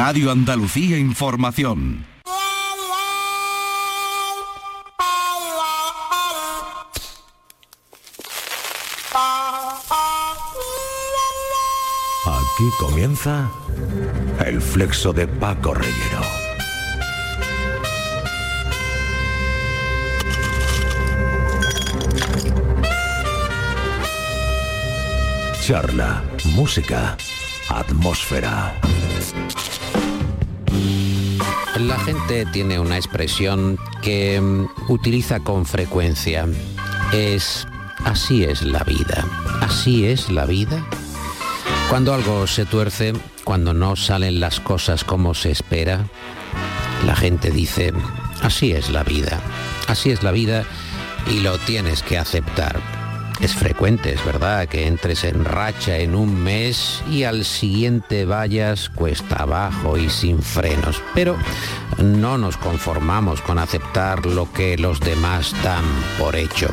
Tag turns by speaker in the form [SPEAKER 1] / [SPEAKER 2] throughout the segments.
[SPEAKER 1] Radio Andalucía Información.
[SPEAKER 2] Aquí comienza el flexo de Paco Reyero. Charla, música, atmósfera.
[SPEAKER 3] La gente tiene una expresión que mm, utiliza con frecuencia. Es así es la vida. Así es la vida. Cuando algo se tuerce, cuando no salen las cosas como se espera, la gente dice, así es la vida. Así es la vida y lo tienes que aceptar. Es frecuente, es verdad, que entres en racha en un mes y al siguiente vayas cuesta abajo y sin frenos. Pero no nos conformamos con aceptar lo que los demás dan por hecho.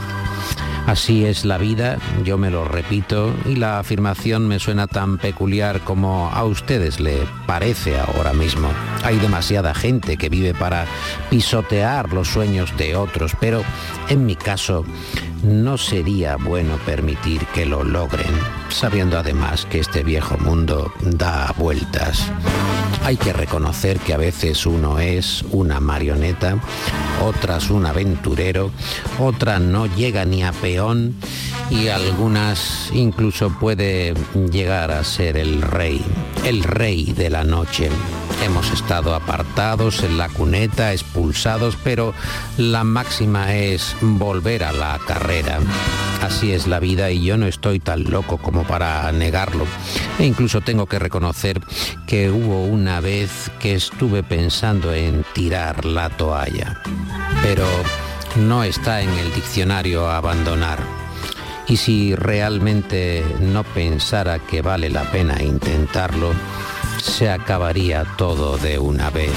[SPEAKER 3] Así es la vida, yo me lo repito, y la afirmación me suena tan peculiar como a ustedes le parece ahora mismo. Hay demasiada gente que vive para pisotear los sueños de otros, pero en mi caso no sería bueno permitir que lo logren, sabiendo además que este viejo mundo da vueltas. Hay que reconocer que a veces uno es una marioneta, otras un aventurero, otra no llega ni a peón y algunas incluso puede llegar a ser el rey, el rey de la noche. Hemos estado apartados en la cuneta, expulsados, pero la máxima es volver a la carrera. Así es la vida y yo no estoy tan loco como para negarlo. E incluso tengo que reconocer que hubo una vez que estuve pensando en tirar la toalla. Pero no está en el diccionario abandonar. Y si realmente no pensara que vale la pena intentarlo, se acabaría todo de una vez.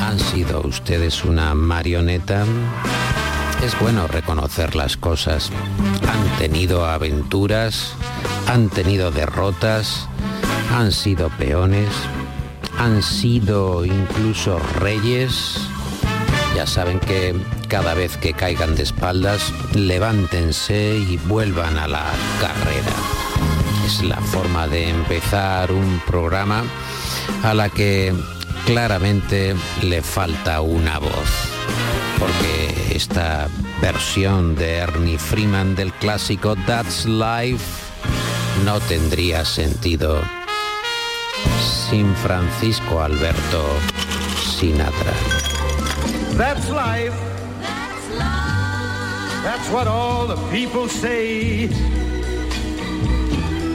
[SPEAKER 3] ¿Han sido ustedes una marioneta? Es bueno reconocer las cosas. Han tenido aventuras, han tenido derrotas, han sido peones, han sido incluso reyes. Ya saben que cada vez que caigan de espaldas, levántense y vuelvan a la carrera. Es la forma de empezar un programa a la que claramente le falta una voz. Porque esta versión de Ernie Freeman del clásico That's Life no tendría sentido sin Francisco Alberto Sinatra.
[SPEAKER 4] That's life. That's what all the people say.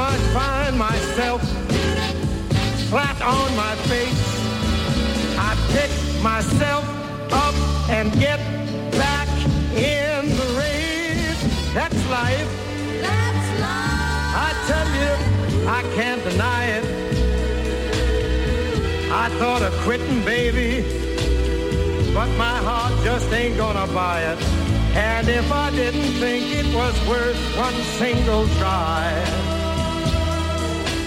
[SPEAKER 4] I find myself flat on my face, I pick myself up and get back in the race. That's life.
[SPEAKER 5] That's life.
[SPEAKER 4] I tell you, I can't deny it. I thought of quitting, baby, but my heart just ain't gonna buy it. And if I didn't think it was worth one single try,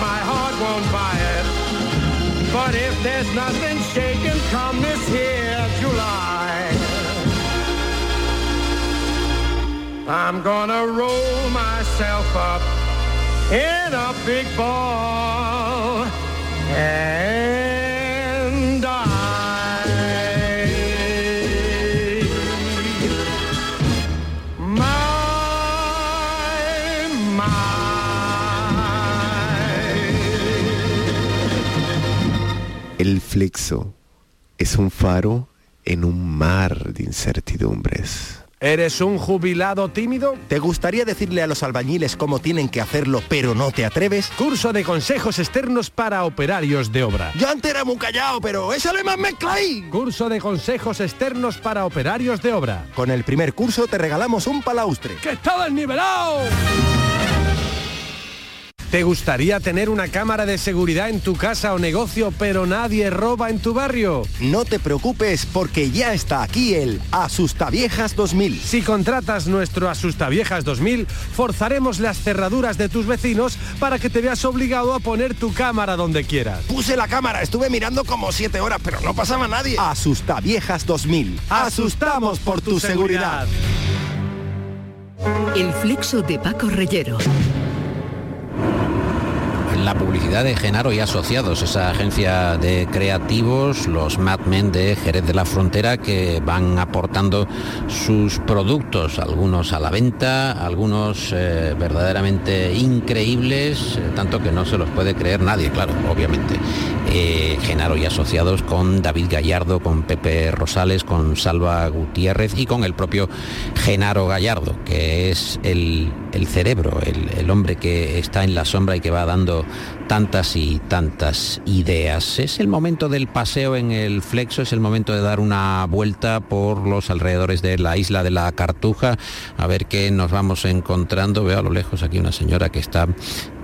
[SPEAKER 4] my heart won't buy it. But if there's nothing shaking come this here July, I'm gonna roll myself up in a big ball. And
[SPEAKER 6] flexo es un faro en un mar de incertidumbres.
[SPEAKER 7] ¿Eres un jubilado tímido?
[SPEAKER 8] ¿Te gustaría decirle a los albañiles cómo tienen que hacerlo, pero no te atreves?
[SPEAKER 7] Curso de consejos externos para operarios de obra.
[SPEAKER 8] Yo antes era muy callado, pero échale más mezcla ahí.
[SPEAKER 7] Curso de consejos externos para operarios de obra.
[SPEAKER 8] Con el primer curso te regalamos un palaustre.
[SPEAKER 7] ¡Que está desnivelado! ¿Te gustaría tener una cámara de seguridad en tu casa o negocio, pero nadie roba en tu barrio?
[SPEAKER 8] No te preocupes porque ya está aquí el Asustaviejas 2000.
[SPEAKER 7] Si contratas nuestro Asustaviejas 2000, forzaremos las cerraduras de tus vecinos para que te veas obligado a poner tu cámara donde quieras.
[SPEAKER 8] Puse la cámara, estuve mirando como siete horas, pero no pasaba nadie. Asustaviejas 2000. Asustamos por tu seguridad.
[SPEAKER 9] El flexo de Paco Reyero.
[SPEAKER 3] La publicidad de Genaro y Asociados, esa agencia de creativos, los Madmen de Jerez de la Frontera, que van aportando sus productos, algunos a la venta, algunos eh, verdaderamente increíbles, eh, tanto que no se los puede creer nadie, claro, obviamente. Eh, Genaro y Asociados con David Gallardo, con Pepe Rosales, con Salva Gutiérrez y con el propio Genaro Gallardo, que es el, el cerebro, el, hombre que está en la sombra y que va dando tantas y tantas ideas. Es el momento del paseo en el flexo, es el momento de dar una vuelta por los alrededores de la isla de la Cartuja, a ver qué nos vamos encontrando. Veo a lo lejos aquí una señora que está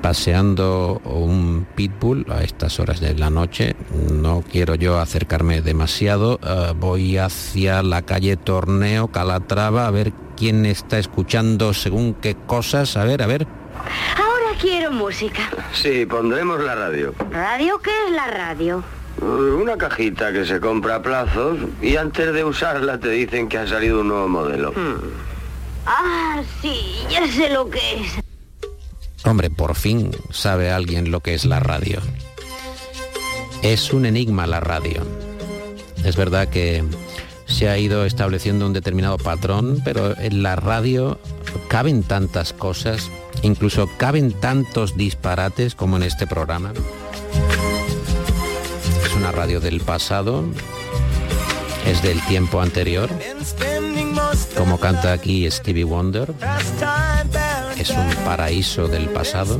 [SPEAKER 3] paseando un pitbull a estas horas de la noche. No quiero yo acercarme demasiado. Uh, voy hacia la calle Torneo, Calatrava, a ver quién está escuchando según qué cosas. A ver, a ver.
[SPEAKER 5] Ahora quiero música.
[SPEAKER 10] Sí, pondremos la radio.
[SPEAKER 5] ¿Radio? ¿Qué es la radio?
[SPEAKER 10] Una cajita que se compra a plazos y antes de usarla te dicen que ha salido un nuevo modelo.
[SPEAKER 5] Hmm. Ah, sí, ya sé lo que es.
[SPEAKER 3] Hombre, por fin sabe alguien lo que es la radio. Es un enigma la radio. Es verdad que se ha ido estableciendo un determinado patrón, pero en la radio caben tantas cosas, incluso caben tantos disparates como en este programa. Es una radio del pasado, es del tiempo anterior, como canta aquí Stevie Wonder, es un paraíso del pasado.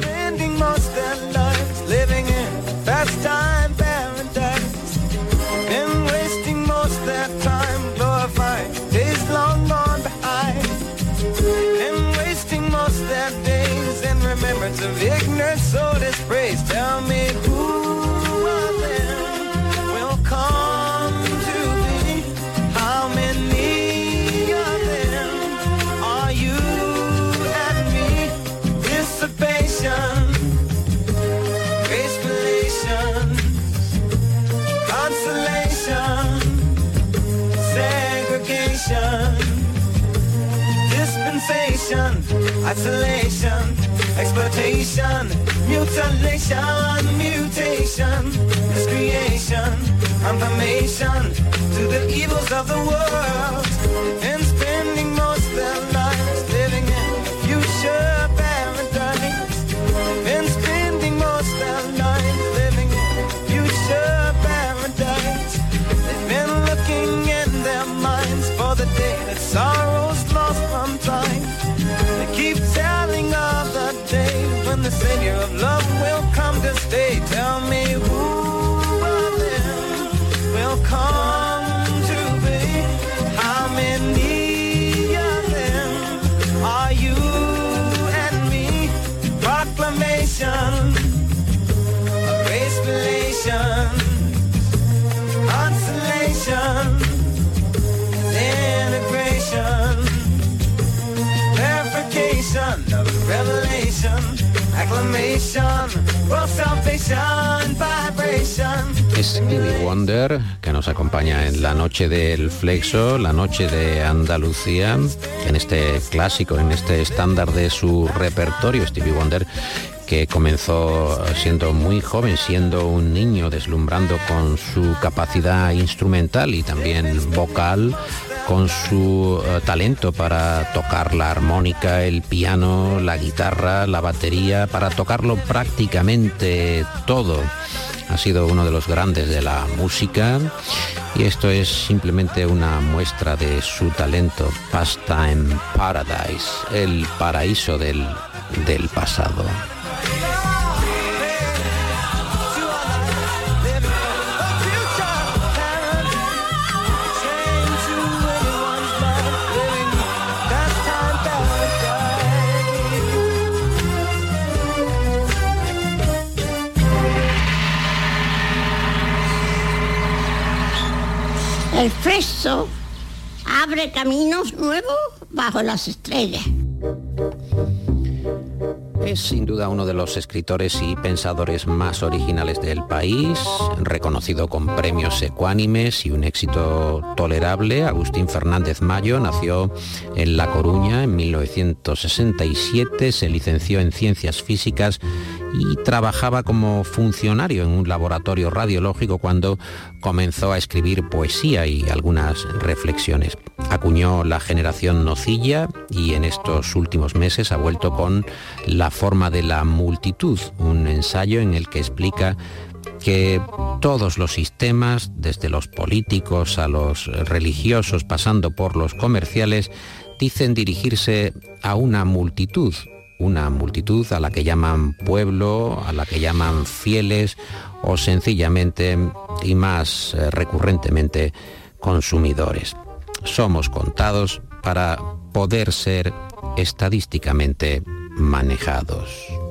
[SPEAKER 11] Remembrance of ignorance, so dispraise. Tell me who them will come to be? How many of them are you and me? Dissipation, consolation, segregation, dispensation, isolation exploitation, mutilation, mutation, miscreation, confirmation to the evils of the world, Savior of love
[SPEAKER 3] Stevie Wonder que nos acompaña en la noche del Flexo, la noche de Andalucía, en este clásico, en este estándar de su repertorio. Stevie Wonder que comenzó siendo muy joven, siendo un niño, deslumbrando con su capacidad instrumental y también vocal, con su eh, talento para tocar la armónica, el piano, la guitarra, la batería, para tocarlo prácticamente todo. Ha sido uno de los grandes de la música y esto es simplemente una muestra de su talento. Pastime Paradise, el paraíso del, del pasado.
[SPEAKER 5] El fresco abre caminos nuevos bajo las estrellas.
[SPEAKER 3] Es sin duda uno de los escritores y pensadores más originales del país, reconocido con premios ecuánimes y un éxito tolerable. Agustín Fernández Mayo nació en La Coruña en 1967, se licenció en Ciencias Físicas y trabajaba como funcionario en un laboratorio radiológico cuando comenzó a escribir poesía y algunas reflexiones. Acuñó la generación nocilla y en estos últimos meses ha vuelto con La forma de la multitud, un ensayo en el que explica que todos los sistemas, desde los políticos a los religiosos, pasando por los comerciales, dicen dirigirse a una multitud, una multitud a la que llaman pueblo, a la que llaman fieles o sencillamente y más eh, recurrentemente consumidores. Somos contados para poder ser estadísticamente manejados.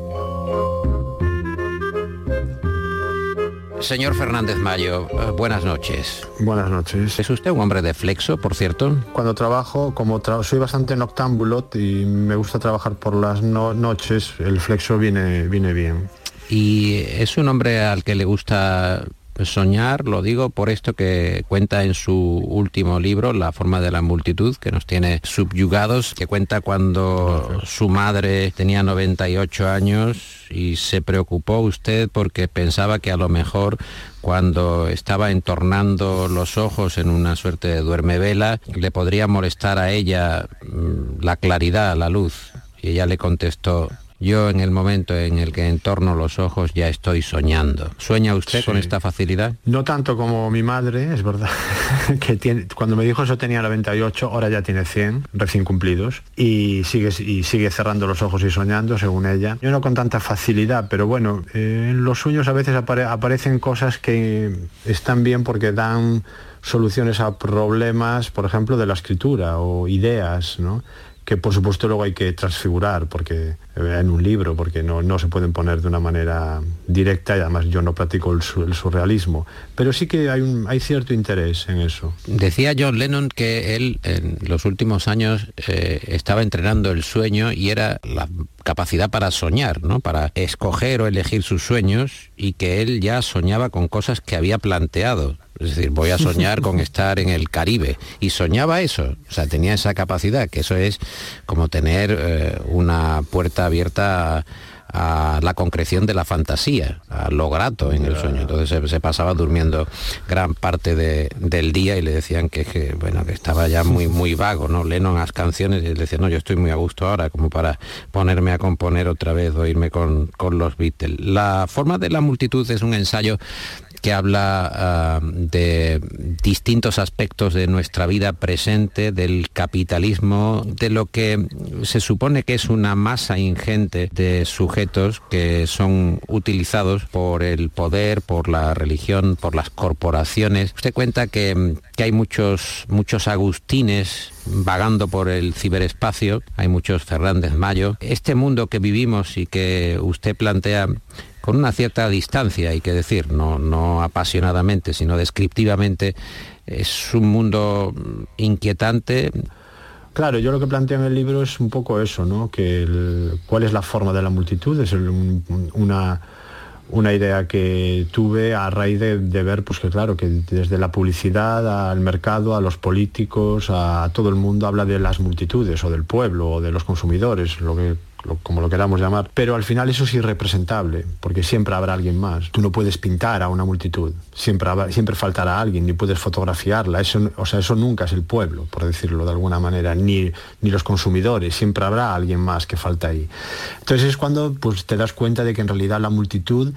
[SPEAKER 3] Señor Fernández Mayo, eh, buenas noches.
[SPEAKER 12] Buenas noches.
[SPEAKER 3] ¿Es usted un hombre de flexo, por cierto?
[SPEAKER 12] Cuando trabajo, como soy bastante noctámbulo y me gusta trabajar por las noches, el flexo viene, viene bien.
[SPEAKER 3] ¿Y es un hombre al que le gusta soñar, lo digo por esto que cuenta en su último libro, La forma de la multitud, que nos tiene subyugados, que cuenta cuando su madre tenía 98 años y se preocupó usted porque pensaba que a lo mejor cuando estaba entornando los ojos en una suerte de duermevela le podría molestar a ella mm, la claridad, la luz. Y ella le contestó, yo en el momento en el que entorno los ojos ya estoy soñando. ¿Sueña usted con esta facilidad?
[SPEAKER 12] No tanto como mi madre, es verdad, que tiene, cuando me dijo eso tenía 98, ahora ya tiene 100 recién cumplidos y sigue, y sigue cerrando los ojos y soñando, según ella. Yo no con tanta facilidad, pero bueno, eh, en los sueños a veces aparecen cosas que están bien porque dan soluciones a problemas, por ejemplo, de la escritura o ideas, ¿no? Que por supuesto luego hay que transfigurar porque eh, en un libro porque no, no se pueden poner de una manera directa y además yo no practico el, surrealismo. Pero sí que hay, un, hay cierto interés en eso.
[SPEAKER 3] Decía John Lennon que él en los últimos años eh, estaba entrenando el sueño y era la capacidad para soñar, ¿no? para escoger o elegir sus sueños y que él ya soñaba con cosas que había planteado. Es decir, voy a soñar con estar en el Caribe. Y soñaba eso, o sea, tenía esa capacidad, que eso es como tener eh, una puerta abierta a la concreción de la fantasía, a lo grato en el sueño. Entonces se, pasaba durmiendo gran parte del día y le decían que, bueno, que estaba ya muy, muy vago, ¿no? Lennon las canciones y le decía, no, yo estoy muy a gusto ahora, como para ponerme a componer otra vez o irme con, con los Beatles. La forma de la multitud es un ensayo que habla ah, de distintos aspectos de nuestra vida presente, del capitalismo, de lo que se supone que es una masa ingente de sujetos que son utilizados por el poder, por la religión, por las corporaciones. Usted cuenta que, que hay muchos, muchos agustines vagando por el ciberespacio, hay muchos Fernández Mayo. Este mundo que vivimos y que usted plantea con una cierta distancia, hay que decir, no, apasionadamente, sino descriptivamente, es un mundo inquietante,
[SPEAKER 12] Claro, yo lo que planteo en el libro es un poco eso, ¿no? Que el- cuál es la forma de la multitud, es una, idea que tuve a raíz de, ver, pues que claro, que desde la publicidad al mercado, a los políticos, a todo el mundo habla de las multitudes o del pueblo o de los consumidores, lo que como lo queramos llamar, pero al final eso es irrepresentable, porque siempre habrá alguien más. Tú no puedes pintar a una multitud, siempre, habrá- siempre faltará alguien, ni puedes fotografiarla, eso, o sea, eso nunca es el pueblo, por decirlo de alguna manera, ni, ni los consumidores, siempre habrá alguien más que falta ahí. Entonces es cuando pues, te das cuenta de que en realidad la multitud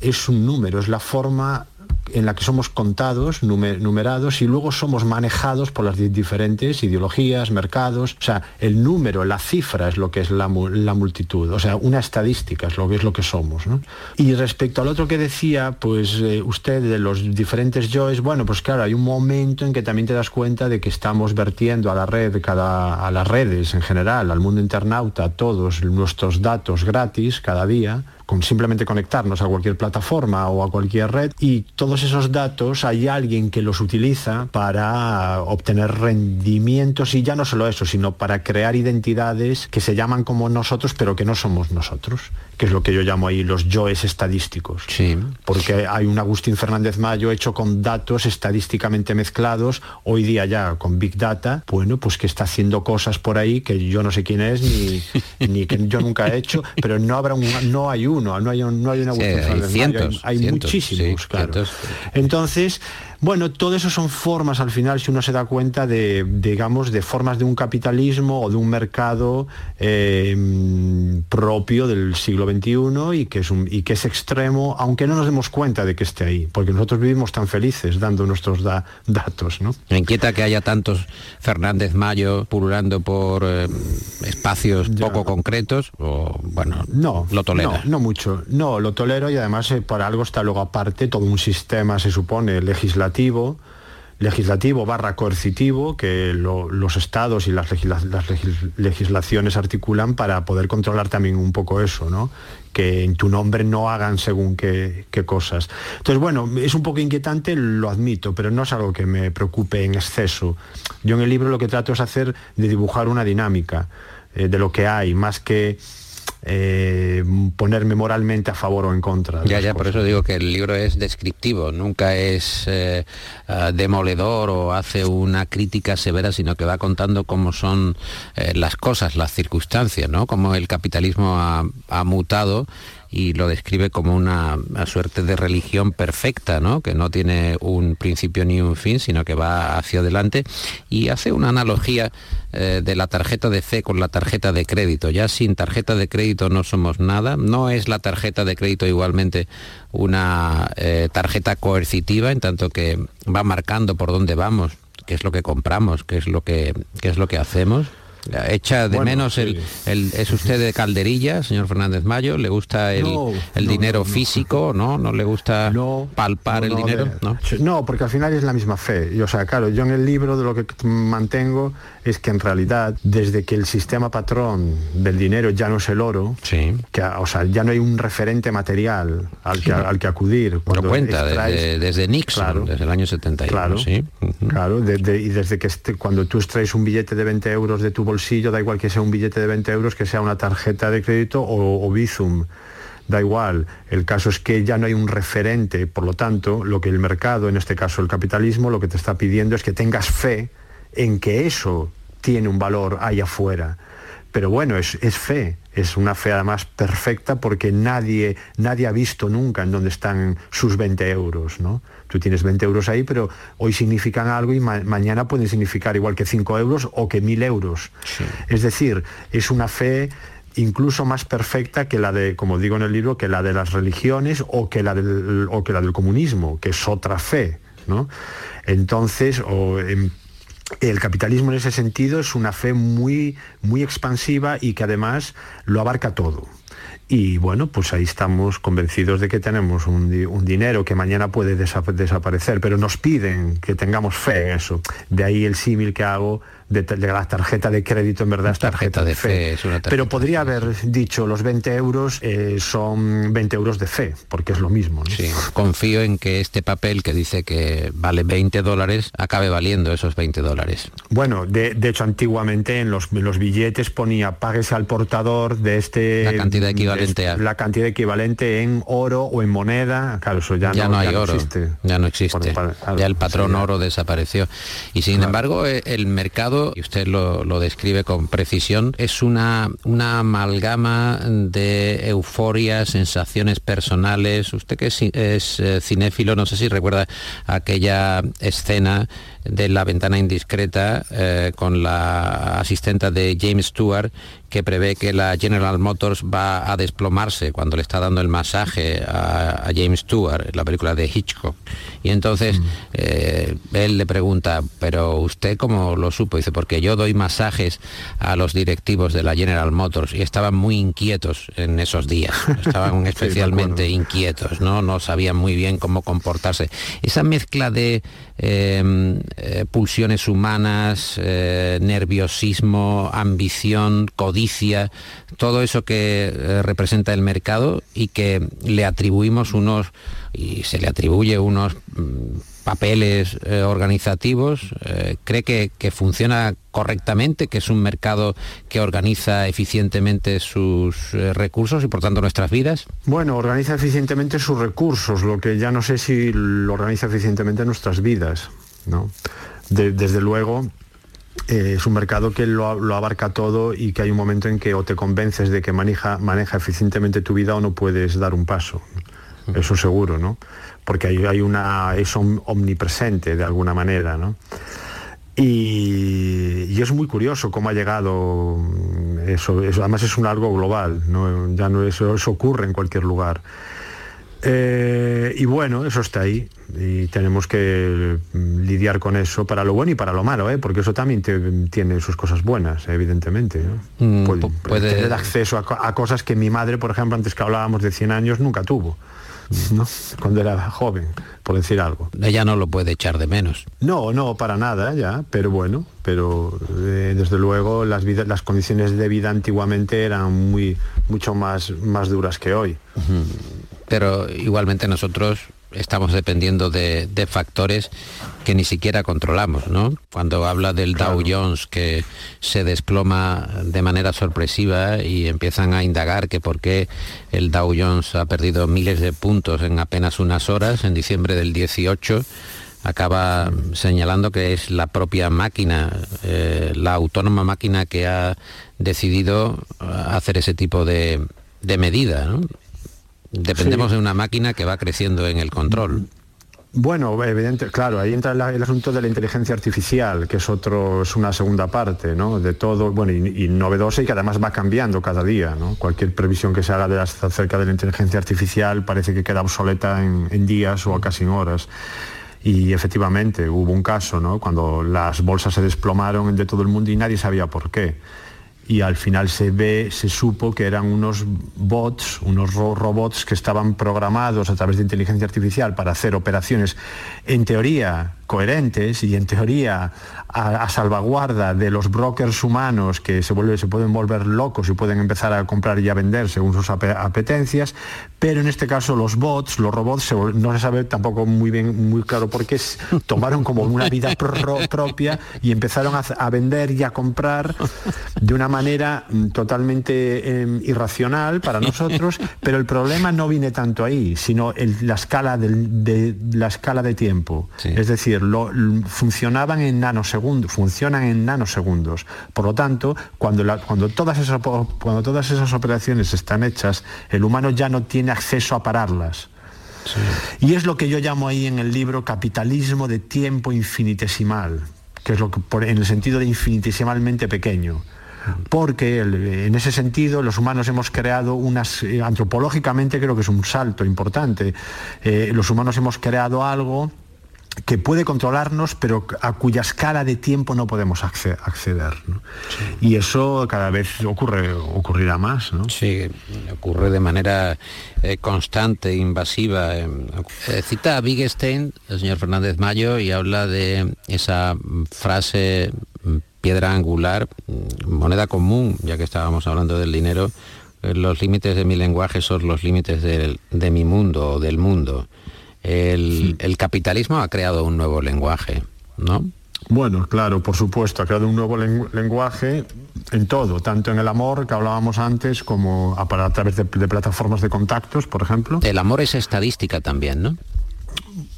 [SPEAKER 12] es un número, es la forma en la que somos contados, nume- numerados y luego somos manejados por las di- diferentes ideologías, mercados. O sea, el número, la cifra es lo que es la, mu- la multitud. O sea, una estadística es lo que es lo que somos. ¿no? Y respecto al otro que decía, pues eh, usted de los diferentes yoes, bueno, pues claro, hay un momento en que también te das cuenta de que estamos vertiendo a la red, a las redes en general, al mundo internauta, todos nuestros datos gratis cada día con simplemente conectarnos a cualquier plataforma o a cualquier red y todos esos datos hay alguien que los utiliza para obtener rendimientos y ya no solo eso, sino para crear identidades que se llaman como nosotros pero que no somos nosotros, que es lo que yo llamo ahí los yoes estadísticos. Porque hay un Agustín Fernández Mayo hecho con datos estadísticamente mezclados, hoy día ya con Big Data, bueno, pues que está haciendo cosas por ahí que yo no sé quién es ni, ni que yo nunca he hecho, pero no habrá un, no hay uno, no hay, un- no hay un
[SPEAKER 3] Sí, hay cientos,
[SPEAKER 12] hay, hay
[SPEAKER 3] cientos,
[SPEAKER 12] muchísimos,
[SPEAKER 3] sí,
[SPEAKER 12] claro.
[SPEAKER 3] cientos.
[SPEAKER 12] Entonces, bueno, todo eso son formas al final, si uno se da cuenta de, digamos, de formas de un capitalismo o de un mercado eh, mm, propio del siglo XXI y que, es un- y que es extremo, aunque no nos demos cuenta de que esté ahí, porque nosotros vivimos tan felices dando nuestros da- datos, ¿no?
[SPEAKER 3] Me inquieta que haya tantos Fernández Mayo pululando por eh, espacios poco concretos o bueno,
[SPEAKER 12] no,
[SPEAKER 3] lo tolera.
[SPEAKER 12] No, no mucho. No, lo tolero y además eh, para algo está luego aparte todo un sistema, se supone, legislativo, legislativo barra coercitivo que lo- los estados y las, legisla- las legis- legislaciones articulan para poder controlar también un poco eso, ¿no? Que en tu nombre no hagan según qué, qué cosas. Entonces, bueno, es un poco inquietante, lo admito, pero no es algo que me preocupe en exceso. Yo en el libro lo que trato es hacer de dibujar una dinámica eh, de lo que hay, más que eh, ponerme moralmente a favor o en contra.
[SPEAKER 3] Ya, ya, por eso digo que el libro es descriptivo, nunca es eh, ah, demoledor o hace una crítica severa, sino que va contando cómo son eh, las cosas, las circunstancias, ¿no? Cómo el capitalismo ha, ha mutado y lo describe como una, suerte de religión perfecta, ¿no? Que no tiene un principio ni un fin, sino que va hacia adelante y hace una analogía eh, de la tarjeta de fe con la tarjeta de crédito. Ya sin tarjeta de crédito no somos nada. No es la tarjeta de crédito igualmente una eh, tarjeta coercitiva, en tanto que va marcando por dónde vamos, qué es lo que compramos, qué es lo que, qué es lo que hacemos. Echa de
[SPEAKER 12] Bueno,
[SPEAKER 3] menos
[SPEAKER 12] sí.
[SPEAKER 3] el, el- ¿Es usted de calderilla, señor Fernández Mayo? ¿Le gusta el,
[SPEAKER 12] No,
[SPEAKER 3] el
[SPEAKER 12] no,
[SPEAKER 3] dinero
[SPEAKER 12] no,
[SPEAKER 3] físico? ¿No? ¿No le gusta palpar el dinero? no,
[SPEAKER 12] porque al final es la misma fe. Y, o sea, claro, yo en el libro de lo que mantengo es que en realidad, desde que el sistema patrón del dinero ya no es el oro, que, o sea, ya no hay un referente material al que,
[SPEAKER 3] Sí.
[SPEAKER 12] al que acudir. Cuando
[SPEAKER 3] cuenta
[SPEAKER 12] extraes-
[SPEAKER 3] desde, desde Nixon,
[SPEAKER 12] Claro.
[SPEAKER 3] desde el año 71,
[SPEAKER 12] Claro,
[SPEAKER 3] ¿sí?
[SPEAKER 12] claro, de- de- y desde que este- cuando tú extraes un billete de 20 euros de tu bolsillo, da igual que sea un billete de 20 euros, que sea una tarjeta de crédito o, o Bizum, da igual. El caso es que ya no hay un referente, por lo tanto, lo que el mercado, en este caso el capitalismo, lo que te está pidiendo es que tengas fe en que eso tiene un valor ahí afuera. Pero bueno, es, es fe, es una fe además perfecta porque nadie, nadie ha visto nunca en dónde están sus 20 euros, ¿no? Tú tienes 20 euros ahí, pero hoy significan algo y ma- mañana pueden significar igual que 5 euros o que 1000 euros. Es decir, es una fe incluso más perfecta que la de, como digo en el libro, que la de las religiones o que la del, o que la del comunismo, que es otra fe, ¿no? Entonces, o, em, el capitalismo en ese sentido es una fe muy, muy expansiva y que además lo abarca todo. Y bueno, pues ahí estamos convencidos de que tenemos un, di- un dinero que mañana puede desa- desaparecer, pero nos piden que tengamos fe en eso. De ahí el símil que hago de, de la tarjeta de crédito en verdad es tarjeta, de fe.
[SPEAKER 3] es una tarjeta
[SPEAKER 12] Pero podría haber dicho los 20 euros eh, son 20 euros de fe, porque es lo mismo. ¿no?
[SPEAKER 3] Sí, confío en que este papel que dice que vale 20 dólares acabe valiendo esos 20 dólares.
[SPEAKER 12] Bueno, de, de hecho antiguamente en los, en los billetes ponía páguese al portador de este...
[SPEAKER 3] La cantidad equivalente
[SPEAKER 12] de-
[SPEAKER 3] a-
[SPEAKER 12] La cantidad equivalente en oro o en moneda. Claro, eso ya,
[SPEAKER 3] ya no, hay oro,
[SPEAKER 12] existe.
[SPEAKER 3] ya no existe.
[SPEAKER 12] Por- para- claro,
[SPEAKER 3] ya el patrón
[SPEAKER 12] sí,
[SPEAKER 3] oro desapareció. Y sin embargo, eh, el mercado, y usted lo, lo describe con precisión, es una, una amalgama de euforia, sensaciones personales. Usted que es, es, eh, cinéfilo, no sé si recuerda aquella escena de la ventana indiscreta eh, con la asistenta de James Stewart que prevé que la General Motors va a desplomarse cuando le está dando el masaje a, a James Stewart, en la película de Hitchcock. Y entonces eh, él le pregunta, pero usted cómo lo supo? Dice, porque yo doy masajes a los directivos de la General Motors y estaban muy inquietos en esos días, estaban especialmente inquietos, ¿no? No sabían muy bien cómo comportarse. Esa mezcla de eh, eh, pulsiones humanas, eh, nerviosismo, ambición, codicia, todo eso que eh, representa el mercado y que le atribuimos unos, y se le atribuye unos mm, papeles organizativos, cree que, que funciona correctamente, que es un mercado que organiza eficientemente sus recursos y por tanto nuestras vidas?
[SPEAKER 12] Bueno, organiza eficientemente sus recursos, lo que ya no sé si lo organiza eficientemente nuestras vidas, ¿no? De- desde luego, eh, es un mercado que lo, abarca todo y que hay un momento en que o te convences de que maneja, maneja eficientemente tu vida o no puedes dar un paso. Eso seguro, ¿no? Porque hay, hay una, es om- omnipresente de alguna manera. Y, es muy curioso cómo ha llegado eso, además es un algo global, ya no eso, eso ocurre en cualquier lugar. Eh, y bueno, eso está ahí y tenemos que mm, lidiar con eso para lo bueno y para lo malo, ¿eh? porque eso también te- tiene sus cosas buenas, evidentemente. ¿no?
[SPEAKER 3] Mm,
[SPEAKER 12] Puede-
[SPEAKER 3] pu- puede-
[SPEAKER 12] Tener acceso a, co- a cosas que mi madre, por ejemplo, antes que hablábamos de 100 años, nunca tuvo, ¿no? cuando era joven, por decir algo.
[SPEAKER 3] Ella no lo puede echar de menos.
[SPEAKER 12] No, no, para nada ya, pero bueno, pero eh, desde luego las, vidas, las condiciones de vida antiguamente eran muy, mucho más, más duras que hoy.
[SPEAKER 3] Pero igualmente nosotros estamos dependiendo de, de factores que ni siquiera controlamos, ¿no? Cuando habla del Dow Jones que se desploma de manera sorpresiva y empiezan a indagar que por qué el Dow Jones ha perdido miles de puntos en apenas unas horas, en diciembre del 18, acaba señalando que es la propia máquina, eh, la autónoma máquina que ha decidido eh, hacer ese tipo de, de medida, ¿no? Dependemos
[SPEAKER 12] Sí.
[SPEAKER 3] de una máquina que va creciendo en el control.
[SPEAKER 12] Bueno, evidente, claro, ahí entra el asunto de la inteligencia artificial, que es otro, es una segunda parte, ¿no? De todo, bueno, y, y novedosa y que además va cambiando cada día, ¿no? Cualquier previsión que se haga de las- acerca de la inteligencia artificial parece que queda obsoleta en, en días o casi en horas. Y efectivamente hubo un caso, ¿no? Cuando las bolsas se desplomaron de todo el mundo y nadie sabía por qué. Y al final se ve, se supo que eran unos bots, unos ro- robots que estaban programados a través de inteligencia artificial para hacer operaciones en teoría coherentes y en teoría a, a salvaguarda de los brokers humanos que se, vuelve- se pueden volver locos y pueden empezar a comprar y a vender según sus ape- apetencias, pero en este caso los bots, los robots, se no se sabe tampoco muy bien, muy claro por qué tomaron como una vida pro- propia y empezaron a, a vender y a comprar de una manera totalmente em, irracional para nosotros, pero el problema no viene tanto ahí, sino el- la escala del- de la escala de tiempo. Es decir, lo- funcionaban en nanosegundos, funcionan en nanosegundos. Por lo tanto, cuando, la- cuando, todas esas, po- cuando todas esas operaciones están hechas, el humano ya no tiene acceso a pararlas. Y es lo que yo llamo ahí en el libro capitalismo de tiempo infinitesimal, que es lo que en el sentido de infinitesimalmente pequeño. Porque en ese sentido los humanos hemos creado unas, eh, antropológicamente creo que es un salto importante, Eh, los humanos hemos creado algo que puede controlarnos, pero a cuya escala de tiempo no podemos acce- acceder. ¿no? Y eso cada vez ocurre, ocurrirá más. ¿no?
[SPEAKER 3] Sí, ocurre de manera eh, constante, invasiva. eh, eh, cita a Wittgenstein, el señor Fernández Mayo, y habla de esa frase mm, piedra angular, mm, moneda común, ya que estábamos hablando del dinero, eh, los límites de mi lenguaje son los límites del- de, mi mundo o del mundo. El, el capitalismo ha creado un nuevo lenguaje, ¿no?
[SPEAKER 12] Bueno, claro, por supuesto, ha creado un nuevo lengu- lenguaje en todo, tanto en el amor que hablábamos antes como a, través de, de plataformas de contactos, por ejemplo.
[SPEAKER 3] El amor es estadística también, ¿no?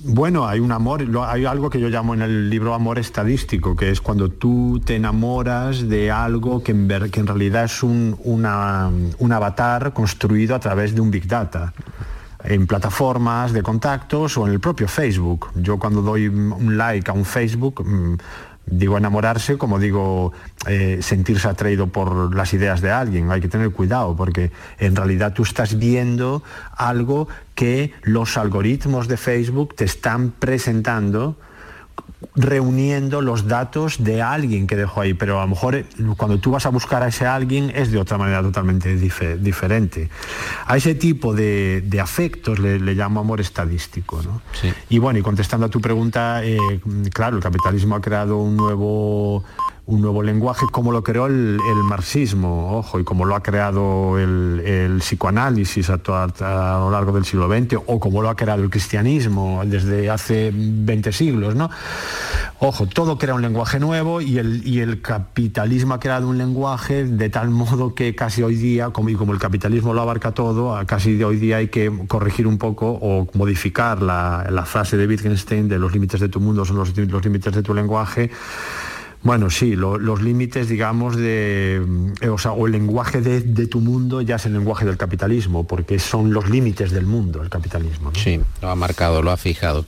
[SPEAKER 12] Bueno, hay un amor, hay algo que yo llamo en el libro amor estadístico, que es cuando tú te enamoras de algo que en, ver- que en realidad es un, una- un avatar construido a través de un big data en plataformas de contactos o en el propio Facebook. Yo cuando doy un like a un Facebook, mm, digo enamorarse como digo eh, sentirse atraído por las ideas de alguien. Hay que tener cuidado porque en realidad tú estás viendo algo que los algoritmos de Facebook te están presentando reuniendo los datos de alguien que dejó ahí, pero a lo mejor eh, cuando tú vas a buscar a ese alguien es de otra manera totalmente dife- diferente. A ese tipo de, de afectos le, le llamo amor estadístico. ¿no? Y bueno, y contestando a tu pregunta, eh, claro, el capitalismo ha creado un nuevo un nuevo lenguaje como lo creó el, marxismo, ojo, y como lo ha creado el, psicoanálisis a, a- lo largo del siglo XX, o como lo ha creado el cristianismo desde hace 20 siglos, ¿no? Ojo, todo crea un lenguaje nuevo y el, capitalismo ha creado un lenguaje de tal modo que casi hoy día, como, y como el capitalismo lo abarca todo, casi de hoy día hay que corregir un poco o modificar la, frase de Wittgenstein de los límites de tu mundo son los límites de tu lenguaje. Bueno, sí, lo- los límites, digamos, de, eh, o el lenguaje de, tu mundo ya es el lenguaje del capitalismo, porque son los límites del mundo, el capitalismo.
[SPEAKER 3] Sí, lo ha marcado, lo ha fijado.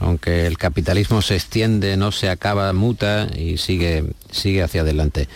[SPEAKER 3] Aunque el capitalismo se extiende, no se acaba, muta y sigue, sigue hacia adelante.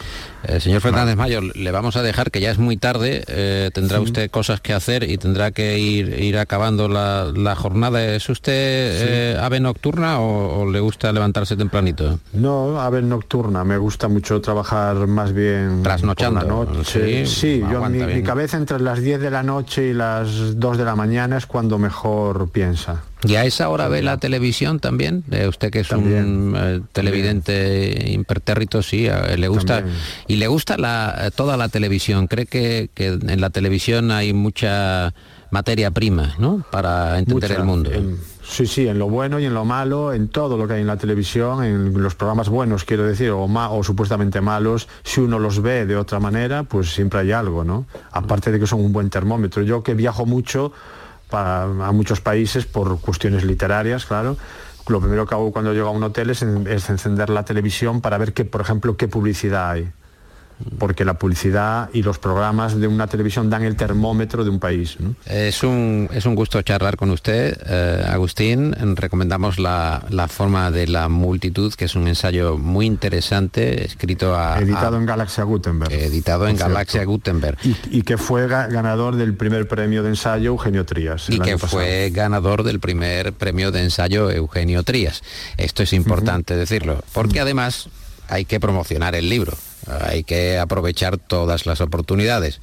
[SPEAKER 3] Eh, señor Fernández Mayo, le vamos a dejar que ya es muy tarde, eh, tendrá usted cosas que hacer y tendrá que ir, ir acabando la, la jornada. ¿Es usted eh, ave nocturna o, o le gusta levantarse tempranito?
[SPEAKER 12] No, a ver, nocturna, me gusta mucho trabajar más bien
[SPEAKER 3] Trasnochando,
[SPEAKER 12] la noche.
[SPEAKER 3] sí,
[SPEAKER 12] Sí, yo, mi, mi cabeza entre las 10 de la noche y las 2 de la mañana es cuando mejor piensa.
[SPEAKER 3] ¿Y a esa hora ve la televisión también? Eh, usted que es un eh, televidente impertérrito, sí, eh, le gusta
[SPEAKER 12] También.
[SPEAKER 3] y le gusta la, toda la televisión. ¿Cree que, que en la televisión hay mucha materia prima, ¿no? Para entender
[SPEAKER 12] Mucha,
[SPEAKER 3] el mundo.
[SPEAKER 12] en- sí, sí, en lo bueno y en lo malo, en todo lo que hay en la televisión, en los programas buenos, quiero decir, o, ma- o supuestamente malos, si uno los ve de otra manera, pues siempre hay algo, ¿no? Aparte de que son un buen termómetro. Yo que viajo mucho a muchos países por cuestiones literarias, claro. Lo primero que hago cuando llego a un hotel es encender la televisión para ver, qué, por ejemplo, qué publicidad hay porque la publicidad y los programas de una televisión dan el termómetro de un país. ¿no?
[SPEAKER 3] Es un, es un gusto charlar con usted, eh, Agustín. Recomendamos la, la forma de la multitud, que es un ensayo muy interesante, escrito a...
[SPEAKER 12] Editado
[SPEAKER 3] a-
[SPEAKER 12] en Galaxia Gutenberg.
[SPEAKER 3] editado en. Galaxia Gutenberg.
[SPEAKER 12] Y, y que fue ga- ganador del primer premio de ensayo Eugenio Trías.
[SPEAKER 3] y que fue ganador del primer premio de ensayo Eugenio Trías. Esto es importante decirlo, porque además hay que promocionar el libro. Hay que aprovechar todas las oportunidades.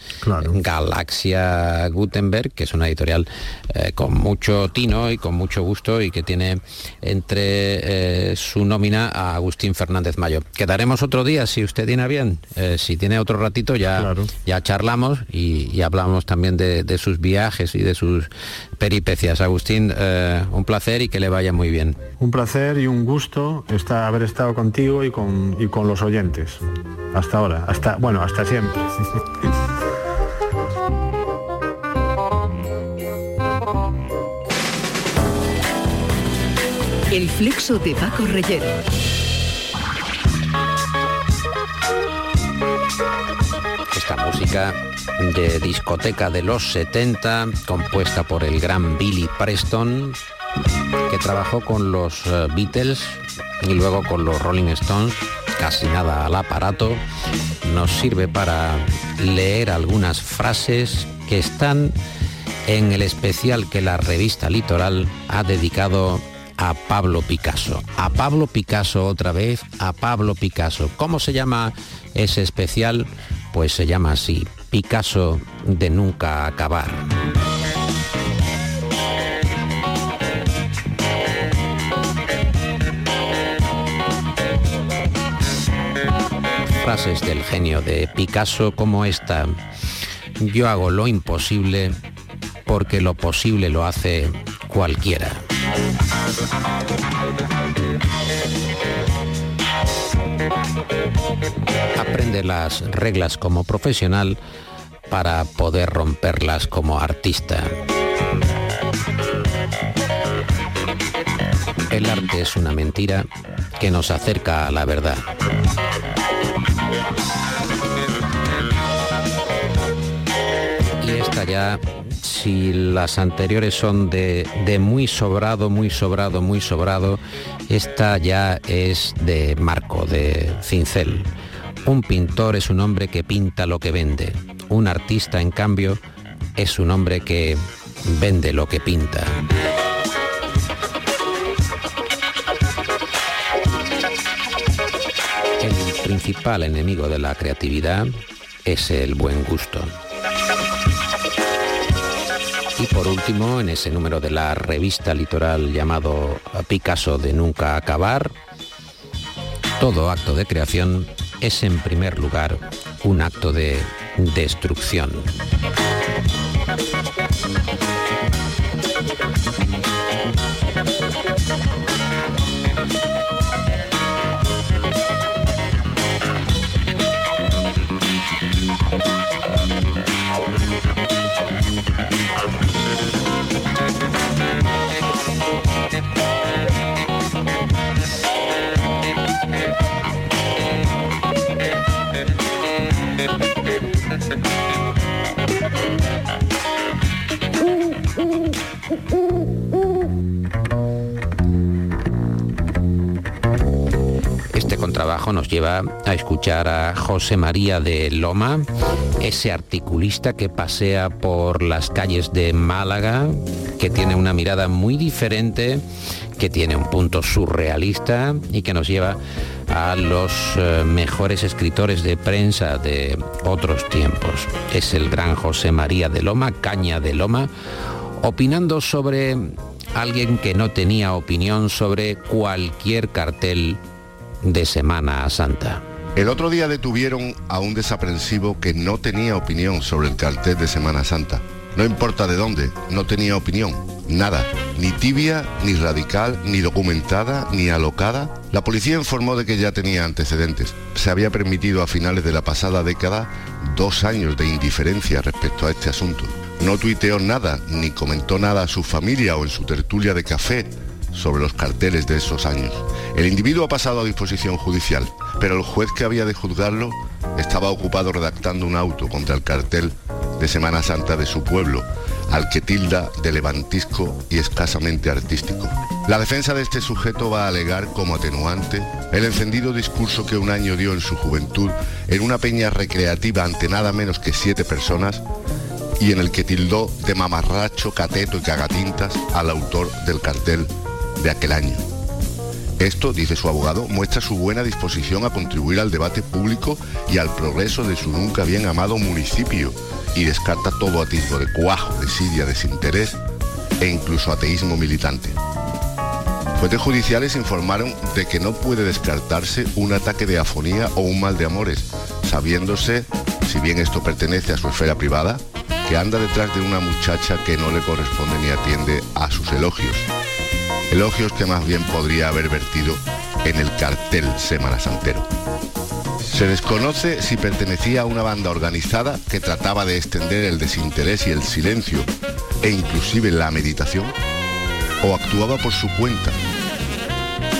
[SPEAKER 3] Galaxia Gutenberg, que es una editorial eh, con mucho tino y con mucho gusto y que tiene entre eh, su nómina a Agustín Fernández Mayo. Quedaremos otro día, si usted tiene bien. Eh, si tiene otro ratito, ya, ya charlamos y, y hablamos también de, de sus viajes y de sus peripecias. Agustín, eh, un placer y que le vaya muy bien.
[SPEAKER 12] Un placer y un gusto estar, haber estado contigo y con, y con los oyentes. Hasta ahora, hasta, bueno, hasta siempre.
[SPEAKER 9] El flexo de Paco Reyero.
[SPEAKER 3] Esta música de discoteca de los 70, compuesta por el gran Billy Preston, que trabajó con los eh, Beatles y luego con los Rolling Stones, casi nada al aparato, nos sirve para leer algunas frases que están en el especial que la revista Litoral ha dedicado a Pablo Picasso. A Pablo Picasso otra vez, a Pablo Picasso. ¿Cómo se llama ese especial? Pues se llama así, Picasso de nunca acabar. frases del genio de Picasso como esta. Yo hago lo imposible porque lo posible lo hace cualquiera. Aprende las reglas como profesional para poder romperlas como artista. El arte es una mentira que nos acerca a la verdad. Y esta ya, si las anteriores son de, muy sobrado, muy sobrado, muy sobrado, esta ya es de Marco, de Cincel. Un pintor es un hombre que pinta lo que vende. Un artista, en cambio, es un hombre que vende lo que pinta. El principal enemigo de la creatividad es el buen gusto. Y por último, en ese número de la revista litoral llamado Picasso de Nunca Acabar, todo acto de creación es en primer lugar un acto de destrucción. Lleva a escuchar a José María de Loma, ese articulista que pasea por las calles de Málaga, que tiene una mirada muy diferente, que tiene un punto surrealista y que nos lleva a los eh, mejores escritores de prensa de otros tiempos. Es el gran José María de Loma, Caña de Loma, opinando sobre alguien que no tenía opinión sobre cualquier cartel de Semana Santa.
[SPEAKER 13] El otro día detuvieron a un desaprensivo que no tenía opinión sobre el cartel de Semana Santa. No importa de dónde, no tenía opinión. Nada. Ni tibia, ni radical, ni documentada, ni alocada. La policía informó de que ya tenía antecedentes. Se había permitido a finales de la pasada década dos años de indiferencia respecto a este asunto. No tuiteó nada, ni comentó nada a su familia o en su tertulia de café sobre los carteles de esos años. El individuo ha pasado a disposición judicial, pero el juez que había de juzgarlo estaba ocupado redactando un auto contra el cartel de Semana Santa de su pueblo, al que tilda de levantisco y escasamente artístico. La defensa de este sujeto va a alegar como atenuante el encendido discurso que un año dio en su juventud en una peña recreativa ante nada menos que siete personas y en el que tildó de mamarracho, cateto y cagatintas al autor del cartel de aquel año. Esto, dice su abogado, muestra su buena disposición a contribuir al debate público y al progreso de su nunca bien amado municipio y descarta todo atisbo de cuajo, desidia, desinterés e incluso ateísmo militante. Fuentes judiciales informaron de que no puede descartarse un ataque de afonía o un mal de amores, sabiéndose, si bien esto pertenece a su esfera privada, que anda detrás de una muchacha que no le corresponde ni atiende a sus elogios. Elogios que más bien podría haber vertido en el cartel Semana Santero. Se desconoce si pertenecía a una banda organizada que trataba de extender el desinterés y el silencio e inclusive la meditación, o actuaba por su cuenta.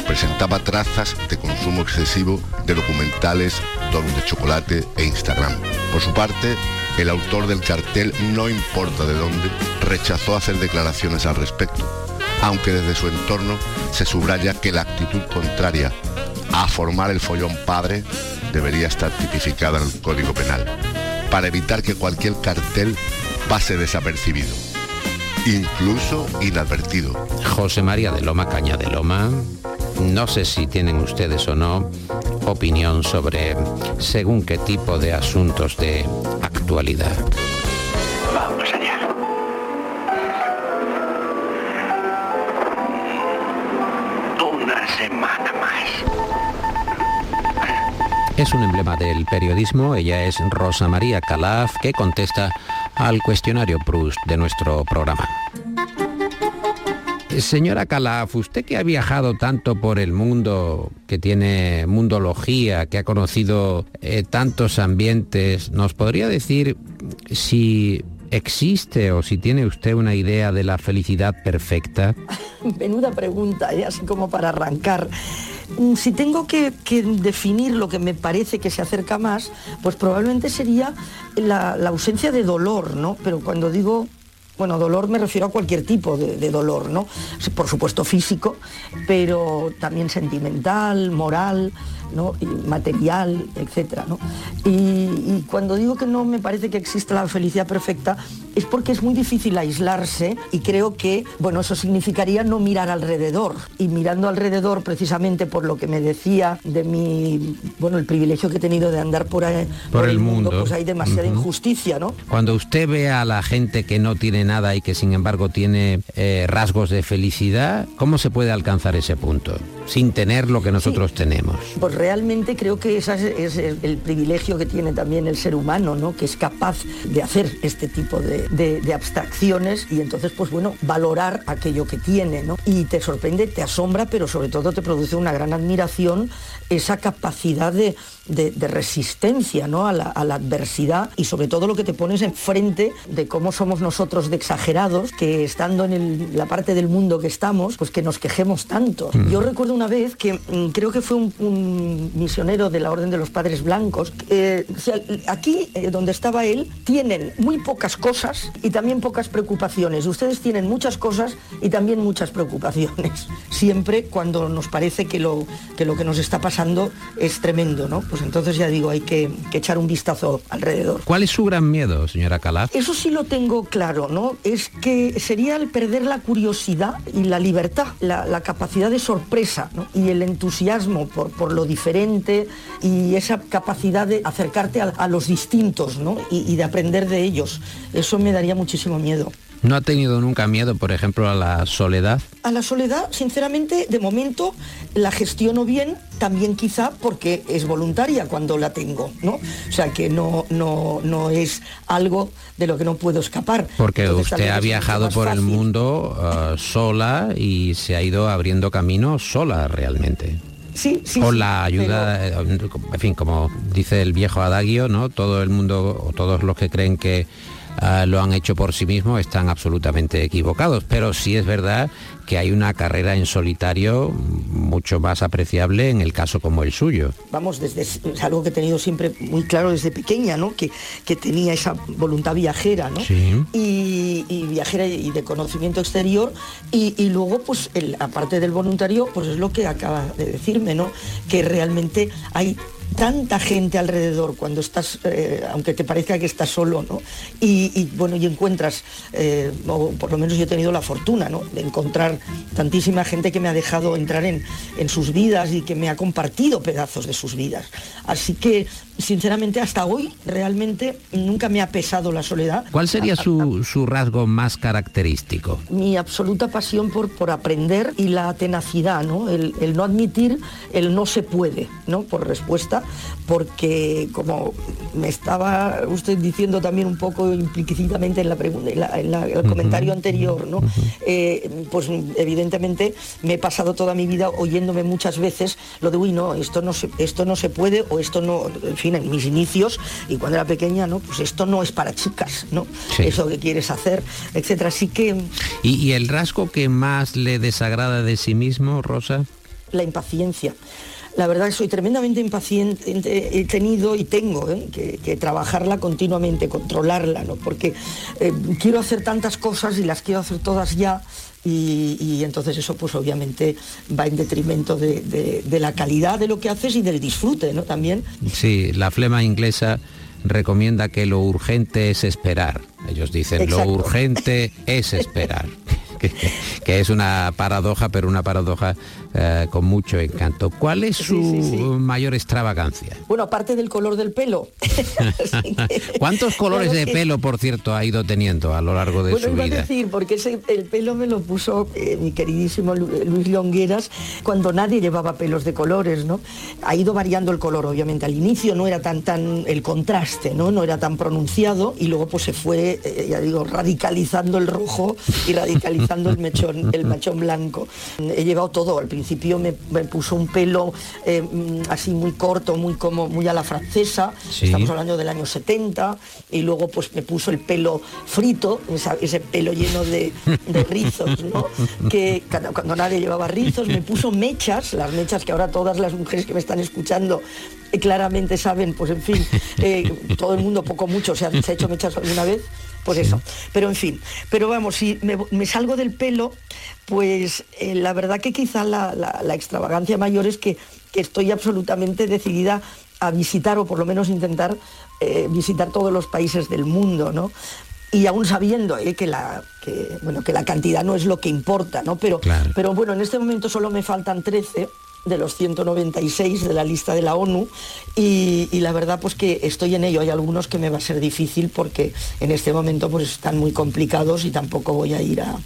[SPEAKER 13] Presentaba trazas de consumo excesivo de documentales, donos de chocolate e Instagram. Por su parte, el autor del cartel, no importa de dónde, rechazó hacer declaraciones al respecto, aunque desde su entorno se subraya que la actitud contraria a formar el follón padre debería estar tipificada en el Código Penal, para evitar que cualquier cartel pase desapercibido, incluso inadvertido.
[SPEAKER 3] José María de Loma, Caña de Loma, no sé si tienen ustedes o no opinión sobre según qué tipo de asuntos de actualidad. Es un emblema del periodismo, ella es Rosa María Calaf, que contesta al cuestionario Proust de nuestro programa. Señora Calaf, usted que ha viajado tanto por el mundo, que tiene mundología, que ha conocido eh, tantos ambientes, ¿nos podría decir si existe o si tiene usted una idea de la felicidad perfecta?
[SPEAKER 14] Menuda pregunta, ¿eh? así como para arrancar. Mm, Si tengo que, definir lo que me parece que se acerca más, pues probablemente sería la, la ausencia de dolor, ¿no? Pero cuando digo bueno, dolor me refiero a cualquier tipo de, de dolor, ¿no? Por supuesto físico, pero también sentimental, moral, ¿no? y material, etcétera, ¿no? Y, y cuando digo que no me parece que exista la felicidad perfecta, es porque es muy difícil aislarse y creo que, bueno, eso significaría no mirar alrededor. Y mirando alrededor, precisamente por lo que me decía de mi, bueno, el privilegio que he tenido de andar por, ahí-
[SPEAKER 3] Por el mundo.
[SPEAKER 14] pues hay demasiada injusticia, ¿no?
[SPEAKER 3] Cuando usted ve a la gente que no tiene nada y que sin embargo tiene eh, rasgos de felicidad, ¿cómo se puede alcanzar ese punto? Sin tener lo que nosotros tenemos.
[SPEAKER 14] Pues realmente creo que ese es, es el, el privilegio que tiene también el ser humano, ¿no? Que es capaz de hacer este tipo de, de- de abstracciones y entonces, pues bueno, valorar aquello que tiene, ¿no? Y te sorprende, te asombra, pero sobre todo te produce una gran admiración esa capacidad de, de- de resistencia, ¿no? A la, a la adversidad y sobre todo lo que te pones enfrente de cómo somos nosotros de exagerados, que estando en el- la parte del mundo que estamos, pues que nos quejemos tanto.
[SPEAKER 15] Mm.
[SPEAKER 14] Yo recuerdo una vez que mm, creo que fue un, un misionero de la Orden de los Padres Blancos. eh, o sea, aquí, eh, donde estaba él, tienen muy pocas cosas y también pocas preocupaciones. Ustedes tienen muchas cosas y también muchas preocupaciones. Siempre cuando nos parece que lo que, lo que nos está pasando es tremendo, ¿no? Pues entonces ya digo, hay que, que echar un vistazo alrededor.
[SPEAKER 3] ¿Cuál es su gran miedo, señora Calaf?
[SPEAKER 14] Eso sí lo tengo claro, ¿no? Es que sería el perder la curiosidad y la libertad, la, la capacidad de sorpresa ¿no? y el entusiasmo por, por lo diferente y esa capacidad de acercarte a, a los distintos ¿no? y, y de aprender de ellos. Eso me daría muchísimo miedo.
[SPEAKER 3] ¿No ha tenido nunca miedo, por ejemplo, a la soledad?
[SPEAKER 14] A la soledad, sinceramente, de momento la gestiono bien, también quizá porque es voluntaria cuando la tengo, ¿no? O sea que no, no, no es algo de lo que no puedo escapar.
[SPEAKER 3] Porque
[SPEAKER 14] Entonces,
[SPEAKER 3] usted ha viajado por el mundo eh, sola y se ha ido abriendo camino sola realmente.
[SPEAKER 14] Sí, sí.
[SPEAKER 3] Con la ayuda, en fin, como dice el viejo adagio, ¿no? Todo el mundo o todos los que creen que ah, lo han hecho por sí mismos están absolutamente equivocados. Pero sí es verdad que hay una carrera en solitario mucho más apreciable en el caso como el suyo.
[SPEAKER 14] vamos, desde, es algo que he tenido siempre muy claro desde pequeña, ¿no? Que, que tenía esa voluntad viajera, ¿no?
[SPEAKER 3] Sí.
[SPEAKER 14] Y, y viajera y de conocimiento exterior. Y, y luego, pues, el- aparte del voluntario, pues es lo que acaba de decirme, ¿no? Que realmente hay tanta gente alrededor cuando estás, eh, aunque te parezca que estás solo, ¿no? Y, bueno, y encuentras, eh, o por lo menos yo he tenido la fortuna, ¿no? De encontrar tantísima gente que me ha dejado entrar en, en sus vidas y que me ha compartido pedazos de sus vidas. Así que, sinceramente, hasta hoy realmente nunca me ha pesado la soledad.
[SPEAKER 3] ¿Cuál sería su, su rasgo más característico?
[SPEAKER 14] mi absoluta pasión por, por aprender y la tenacidad, ¿no? El, el no admitir el no se puede, ¿no? Por respuesta, porque como me estaba usted diciendo también un poco implícitamente en la pregunta, en, la- en la- el comentario anterior, ¿no? Eh, pues evidentemente me he pasado toda mi vida oyéndome muchas veces lo de uy no, esto no se, esto no se puede o esto no, fin, en mis inicios y cuando era pequeña, ¿no? Pues esto no es para chicas, ¿no?
[SPEAKER 3] Sí.
[SPEAKER 14] Eso que quieres hacer, etcétera. Así que
[SPEAKER 3] ¿Y, y el rasgo que más le desagrada de sí mismo, Rosa?
[SPEAKER 14] la impaciencia. La verdad que soy tremendamente impaciente, he tenido y tengo ¿eh? que, que trabajarla continuamente, controlarla, ¿no? porque eh, quiero hacer tantas cosas y las quiero hacer todas ya y, y entonces eso pues obviamente va en detrimento de, de- de la calidad de lo que haces y del disfrute ¿no? también.
[SPEAKER 3] Sí, la flema inglesa recomienda que lo urgente es esperar. Ellos dicen,
[SPEAKER 14] Exacto.
[SPEAKER 3] lo urgente es esperar. que, que es una paradoja, pero una paradoja eh, con mucho encanto. ¿Cuál es su mayor extravagancia?
[SPEAKER 14] Bueno, aparte del color del pelo.
[SPEAKER 3] ¿Cuántos colores
[SPEAKER 14] Claro
[SPEAKER 3] de
[SPEAKER 14] que-
[SPEAKER 3] pelo, por cierto, ha ido teniendo a lo largo de
[SPEAKER 14] Bueno,
[SPEAKER 3] su
[SPEAKER 14] iba a
[SPEAKER 3] vida?
[SPEAKER 14] decir, porque ese- el pelo me lo puso eh, mi queridísimo Lu- Luis Longueras cuando nadie llevaba pelos de colores, ¿no? Ha ido variando el color, obviamente. Al inicio no era tan tan el contraste, ¿no? No era tan pronunciado y luego pues se fue, eh, ya digo, radicalizando el rojo y radicalizando el mechón, el machón blanco. He llevado todo. Al principio me, me puso un pelo eh, mm, así muy corto, muy como muy a la francesa.
[SPEAKER 3] Sí.
[SPEAKER 14] Estamos hablando del año 70 y luego pues me puso el pelo frito, esa- ese pelo lleno de, de rizos, ¿no? Que cuando nadie llevaba rizos, me puso mechas, las mechas que ahora todas las mujeres que me están escuchando eh, claramente saben, pues en fin, eh, todo el mundo poco mucho se ha, se ha hecho mechas alguna vez, pues eso. Pero en fin, pero vamos, si me, me salgo del pelo, pues eh, la verdad que quizá la, la- la extravagancia mayor es que, que estoy absolutamente decidida a visitar o por lo menos intentar eh, visitar todos los países del mundo, ¿no? Y aún sabiendo eh, que, la, que, bueno, que la cantidad no es lo que importa, ¿no? Pero, pero bueno, en este momento solo me faltan 13 de los 196 de la lista de la ONU y, la verdad pues que estoy en ello. Hay algunos que me va a ser difícil porque en este momento pues están muy complicados y tampoco voy a ir a,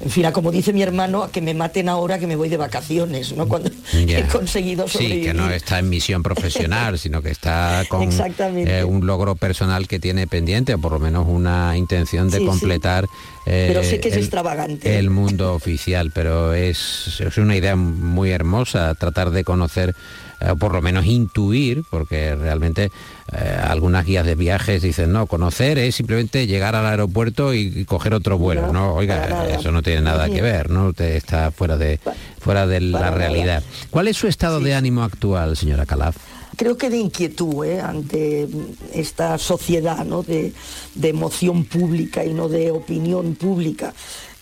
[SPEAKER 14] en fin, a como dice mi hermano, a que me maten ahora que me voy de vacaciones, ¿no? Cuando he conseguido
[SPEAKER 3] Sí,
[SPEAKER 14] sobrevivir.
[SPEAKER 3] que no está en misión profesional, sino que está con eh, un logro personal que tiene pendiente, o por lo menos una intención de
[SPEAKER 14] Sí, sí.
[SPEAKER 3] completar eh,
[SPEAKER 14] Pero sé que es
[SPEAKER 3] el-
[SPEAKER 14] extravagante.
[SPEAKER 3] el mundo oficial, pero es, es una idea muy hermosa tratar de conocer, eh, por lo menos intuir, porque realmente eh, algunas guías de viajes dicen, no, conocer es simplemente llegar al aeropuerto y, y coger otro vuelo,
[SPEAKER 14] No,
[SPEAKER 3] ¿no? Oiga, eso no tiene nada que ver, ¿no? Usted está fuera de, fuera de la
[SPEAKER 14] nada.
[SPEAKER 3] realidad. ¿Cuál es su estado de ánimo actual, señora Calaf?
[SPEAKER 14] creo que de inquietud ¿eh? ante esta sociedad ¿no? de, de emoción pública y no de opinión pública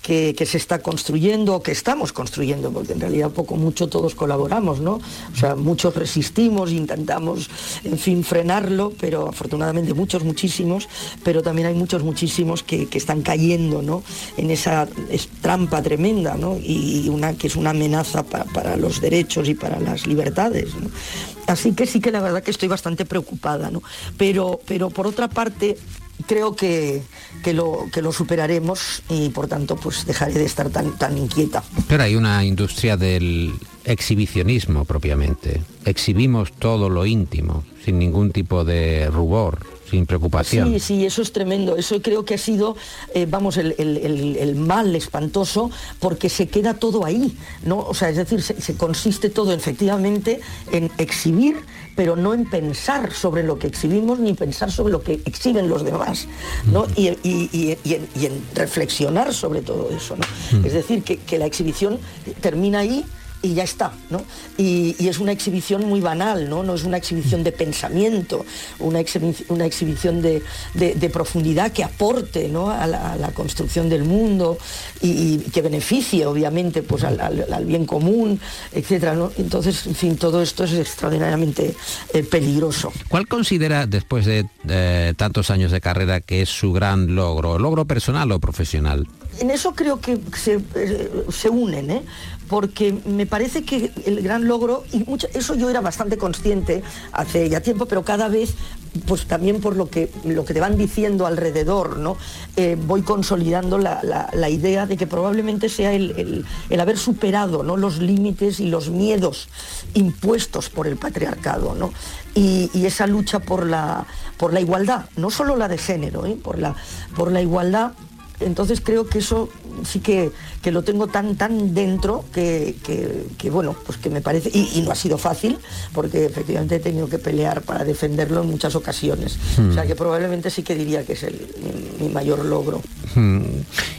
[SPEAKER 14] que, se está construyendo o que estamos construyendo, porque en realidad poco mucho todos colaboramos, ¿no? O sea, muchos resistimos, intentamos, en fin, frenarlo, pero afortunadamente muchos, muchísimos, pero también hay muchos, muchísimos que, que están cayendo, ¿no? En esa es- trampa tremenda, ¿no? Y una que es una amenaza pa- para los derechos y para las libertades. Así que sí que la verdad que estoy bastante preocupada, ¿no? Pero, pero por otra parte, creo que, que, lo, que lo superaremos y por tanto pues dejaré de estar tan, tan inquieta.
[SPEAKER 3] Pero hay una industria del exhibicionismo propiamente. Exhibimos todo lo íntimo, sin ningún tipo de rubor, sin preocupación.
[SPEAKER 14] Sí, sí, eso es tremendo. Eso creo que ha sido, eh, vamos, el, el- el- el mal espantoso porque se queda todo ahí, ¿no? O sea, es decir, se, se consiste todo efectivamente en exhibir, pero no en pensar sobre lo que exhibimos ni pensar sobre lo que exhiben los demás, ¿no? Y, y- y- y en, reflexionar sobre todo eso, ¿no?
[SPEAKER 15] Mm.
[SPEAKER 14] Es decir, que, que la exhibición termina ahí y ya está, ¿no? Y, es una exhibición muy banal, ¿no? No es una exhibición de pensamiento, una, exhibi- una exhibición de, profundidad que aporte ¿no? a, la, construcción del mundo y, que beneficie, obviamente, pues al bien común, etcétera, ¿no? Entonces, en fin, todo esto es extraordinariamente eh, peligroso.
[SPEAKER 3] ¿Cuál considera, después de eh, tantos años de carrera, que es su gran logro? ¿Logro personal o profesional?
[SPEAKER 14] En eso creo que se, eh, se unen, ¿eh? porque me parece que el gran logro, y eso yo era bastante consciente hace ya tiempo, pero cada vez, pues también por lo que, lo que te van diciendo alrededor, ¿no? Eh, voy consolidando la, la- la idea de que probablemente sea el, el- el haber superado ¿no? los límites y los miedos impuestos por el patriarcado, ¿no? Y, y esa lucha por la, por la igualdad, no solo la de género, ¿eh? por, la, por la igualdad entonces creo que eso sí que, que lo tengo tan tan dentro que, que- que, bueno, pues que me parece, y, y no ha sido fácil, porque efectivamente he tenido que pelear para defenderlo en muchas ocasiones.
[SPEAKER 3] Hmm.
[SPEAKER 14] O sea que probablemente sí que diría que es el, mi, mi mayor logro.
[SPEAKER 3] Mm.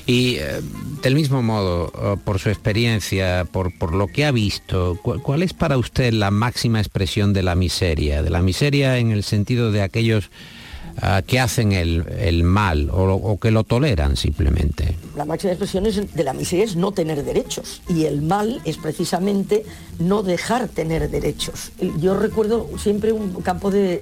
[SPEAKER 3] Y eh, del mismo modo, eh, por su experiencia, por, por lo que ha visto, ¿cu- ¿cuál es para usted la máxima expresión de la miseria? De la miseria en el sentido de aquellos ah, que hacen el, el mal o, que lo toleran simplemente.
[SPEAKER 14] La máxima expresión es- de la miseria es no tener derechos y el mal es precisamente no dejar tener derechos. Yo recuerdo siempre un campo de-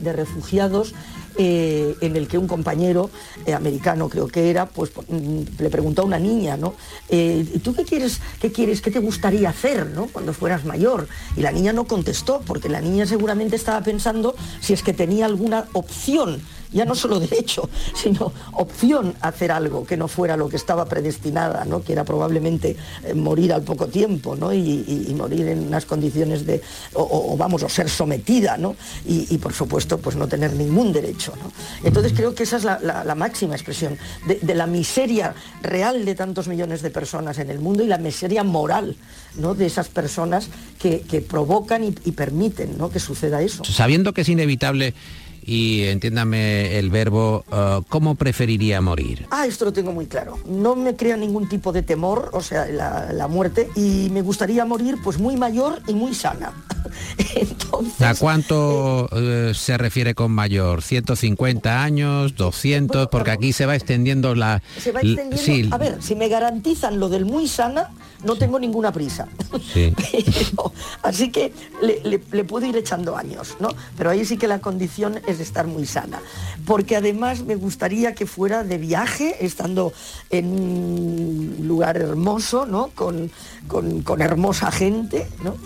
[SPEAKER 14] de refugiados eh, en el que un compañero eh, americano creo que era, pues mm, le preguntó a una niña, ¿no? Eh, ¿Tú qué quieres, qué quieres, qué te gustaría hacer, ¿no? Cuando fueras mayor. Y la niña no contestó, porque la niña seguramente estaba pensando si es que tenía alguna opción ya no solo derecho, sino opción a hacer algo que no fuera lo que estaba predestinada, ¿no? que era probablemente eh, morir al poco tiempo ¿no? y, morir en unas condiciones de, o, vamos, o ser sometida, ¿no? y, por supuesto pues no tener ningún derecho. ¿no? Entonces creo que esa es la, la- máxima expresión de, la miseria real de tantos millones de personas en el mundo y la miseria moral ¿no? de esas personas que, que provocan y permiten ¿no? que suceda eso.
[SPEAKER 3] Sabiendo que es inevitable y entiéndame el verbo, eh, ¿cómo preferiría morir?
[SPEAKER 14] Ah, esto lo tengo muy claro. No me crea ningún tipo de temor, o sea, la, la muerte, y me gustaría morir pues muy mayor y muy sana.
[SPEAKER 3] ¿A cuánto eh, se refiere con mayor? ¿150 años? ¿200? Porque aquí se va extendiendo la...
[SPEAKER 14] Se va extendiendo.
[SPEAKER 3] sí,
[SPEAKER 14] A ver, si me garantizan lo del muy sana, no tengo ninguna prisa.
[SPEAKER 3] sí.
[SPEAKER 14] Pero, así que le, le- le puedo ir echando años, ¿no? Pero ahí sí que la condición es estar muy sana. Porque además me gustaría que fuera de viaje, estando en un lugar hermoso, ¿no? Con, con- con hermosa gente, ¿no?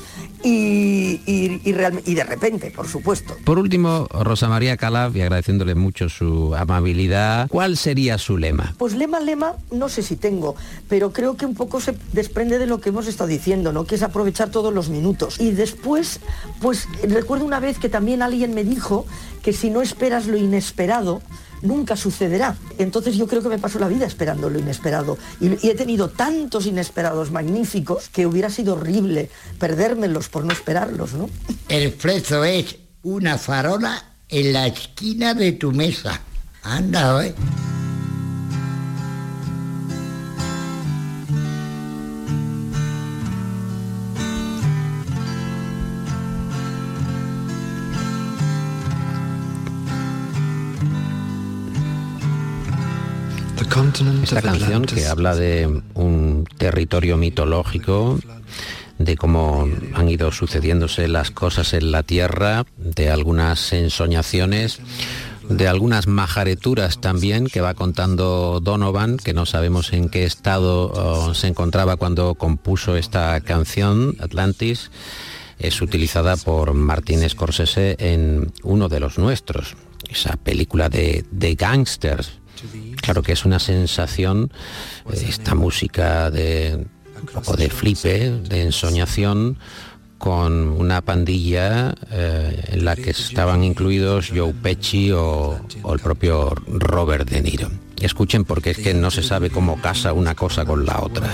[SPEAKER 14] Y, y- y realme- y de repente, por supuesto.
[SPEAKER 3] Por último, Rosa María Calaf, y agradeciéndole mucho su amabilidad, ¿cuál sería su lema?
[SPEAKER 14] Pues lema, lema, no sé si tengo, pero creo que un poco se desprende de lo que hemos estado diciendo, ¿no? Que es aprovechar todos los minutos. Y después, pues recuerdo una vez que también alguien me dijo que si no esperas lo inesperado, nunca sucederá. Entonces yo creo que me paso la vida esperando lo inesperado. Y, he tenido tantos inesperados magníficos que hubiera sido horrible perdérmelos por no esperarlos, ¿no?
[SPEAKER 15] El flexo es una farola en la esquina de tu mesa. Anda, ¿eh?
[SPEAKER 3] Esta canción que habla de un territorio mitológico, de cómo han ido sucediéndose las cosas en la Tierra, de algunas ensoñaciones, de algunas majareturas también que va contando Donovan, que no sabemos en qué estado oh, se encontraba cuando compuso esta canción, Atlantis, es utilizada por Martin Scorsese en uno de los nuestros, esa película de, de gangsters. Claro que es una sensación, eh, esta música de un poco de flipe, de ensoñación, con una pandilla eh, en la que estaban incluidos Joe Pesci o, o el propio Robert De Niro. Escuchen porque es que no se sabe cómo casa una cosa con la otra.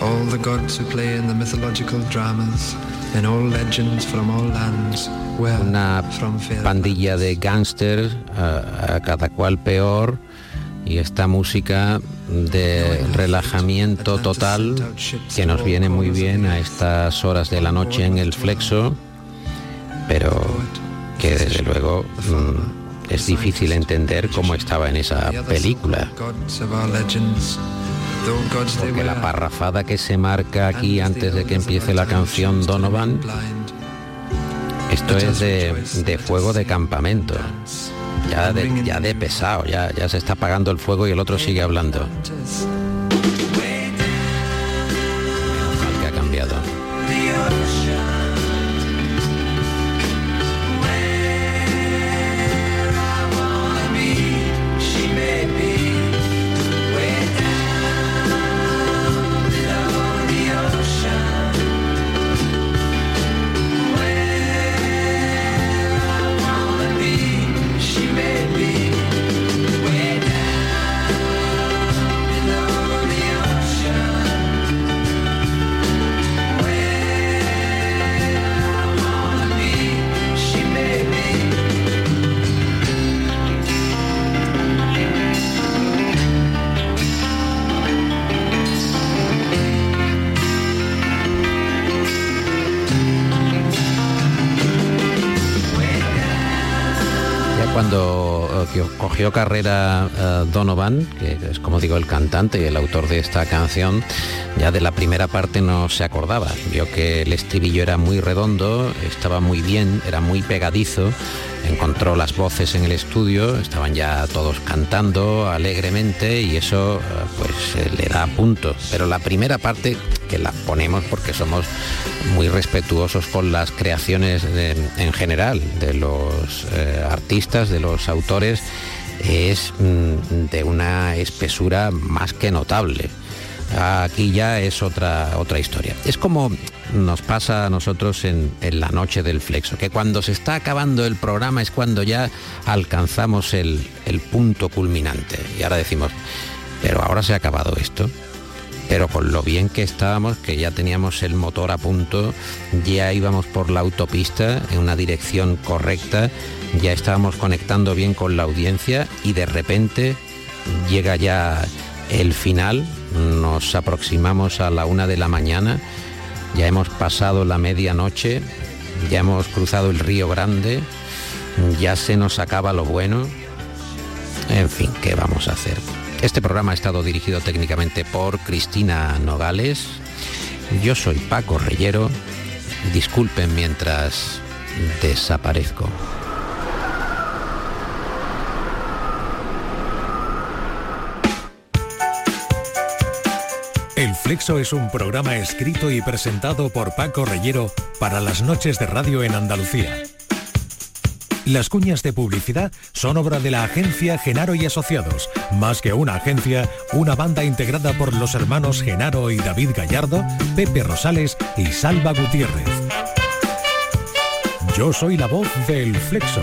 [SPEAKER 16] All the gods who play in the mythological dramas, and all legends from all lands, where
[SPEAKER 3] Una pandilla de gángsters, a, a cada cual peor, y esta música de relajamiento total que nos viene muy bien a estas horas de la noche en el flexo, pero que desde luego mm, es difícil entender cómo estaba en esa película. Porque la parrafada que se marca aquí antes de que empiece la canción Donovan, esto es de, de fuego de campamento. Ya de, ya de pesado, ya, ya se está apagando el fuego y el otro sigue hablando. Cuando eh, cogió carrera eh, Donovan, que es como digo el cantante y el autor de esta canción, ya de la primera parte no se acordaba. Vio que el estribillo era muy redondo, estaba muy bien, era muy pegadizo. Encontró las voces en el estudio, estaban ya todos cantando alegremente y eso eh, pues le da punto. Pero la primera parte que la ponemos porque somos muy respetuosos con las creaciones en general de los eh, artistas, de los autores, es mm, de una espesura más que notable. Aquí ya es otra, otra historia. Es como nos pasa a nosotros en, la noche del flexo, que cuando se está acabando el programa es cuando ya alcanzamos el, el punto culminante. Y ahora decimos, pero ahora se ha acabado esto pero con lo bien que estábamos, que ya teníamos el motor a punto, ya íbamos por la autopista en una dirección correcta, ya estábamos conectando bien con la audiencia y de repente llega ya el final, nos aproximamos a la una de la mañana, ya hemos pasado la medianoche, ya hemos cruzado el río Grande, ya se nos acaba lo bueno, en fin, ¿qué vamos a hacer? Este programa ha estado dirigido técnicamente por Cristina Nogales. Yo soy Paco Reyero. Disculpen mientras desaparezco.
[SPEAKER 17] El Flexo es un programa escrito y presentado por Paco Reyero para las noches de radio en Andalucía. Las cuñas de publicidad son obra de la agencia Genaro y Asociados. Más que una agencia, una banda integrada por los hermanos Genaro y David Gallardo, Pepe Rosales y Salva Gutiérrez. Yo soy la voz del Flexo.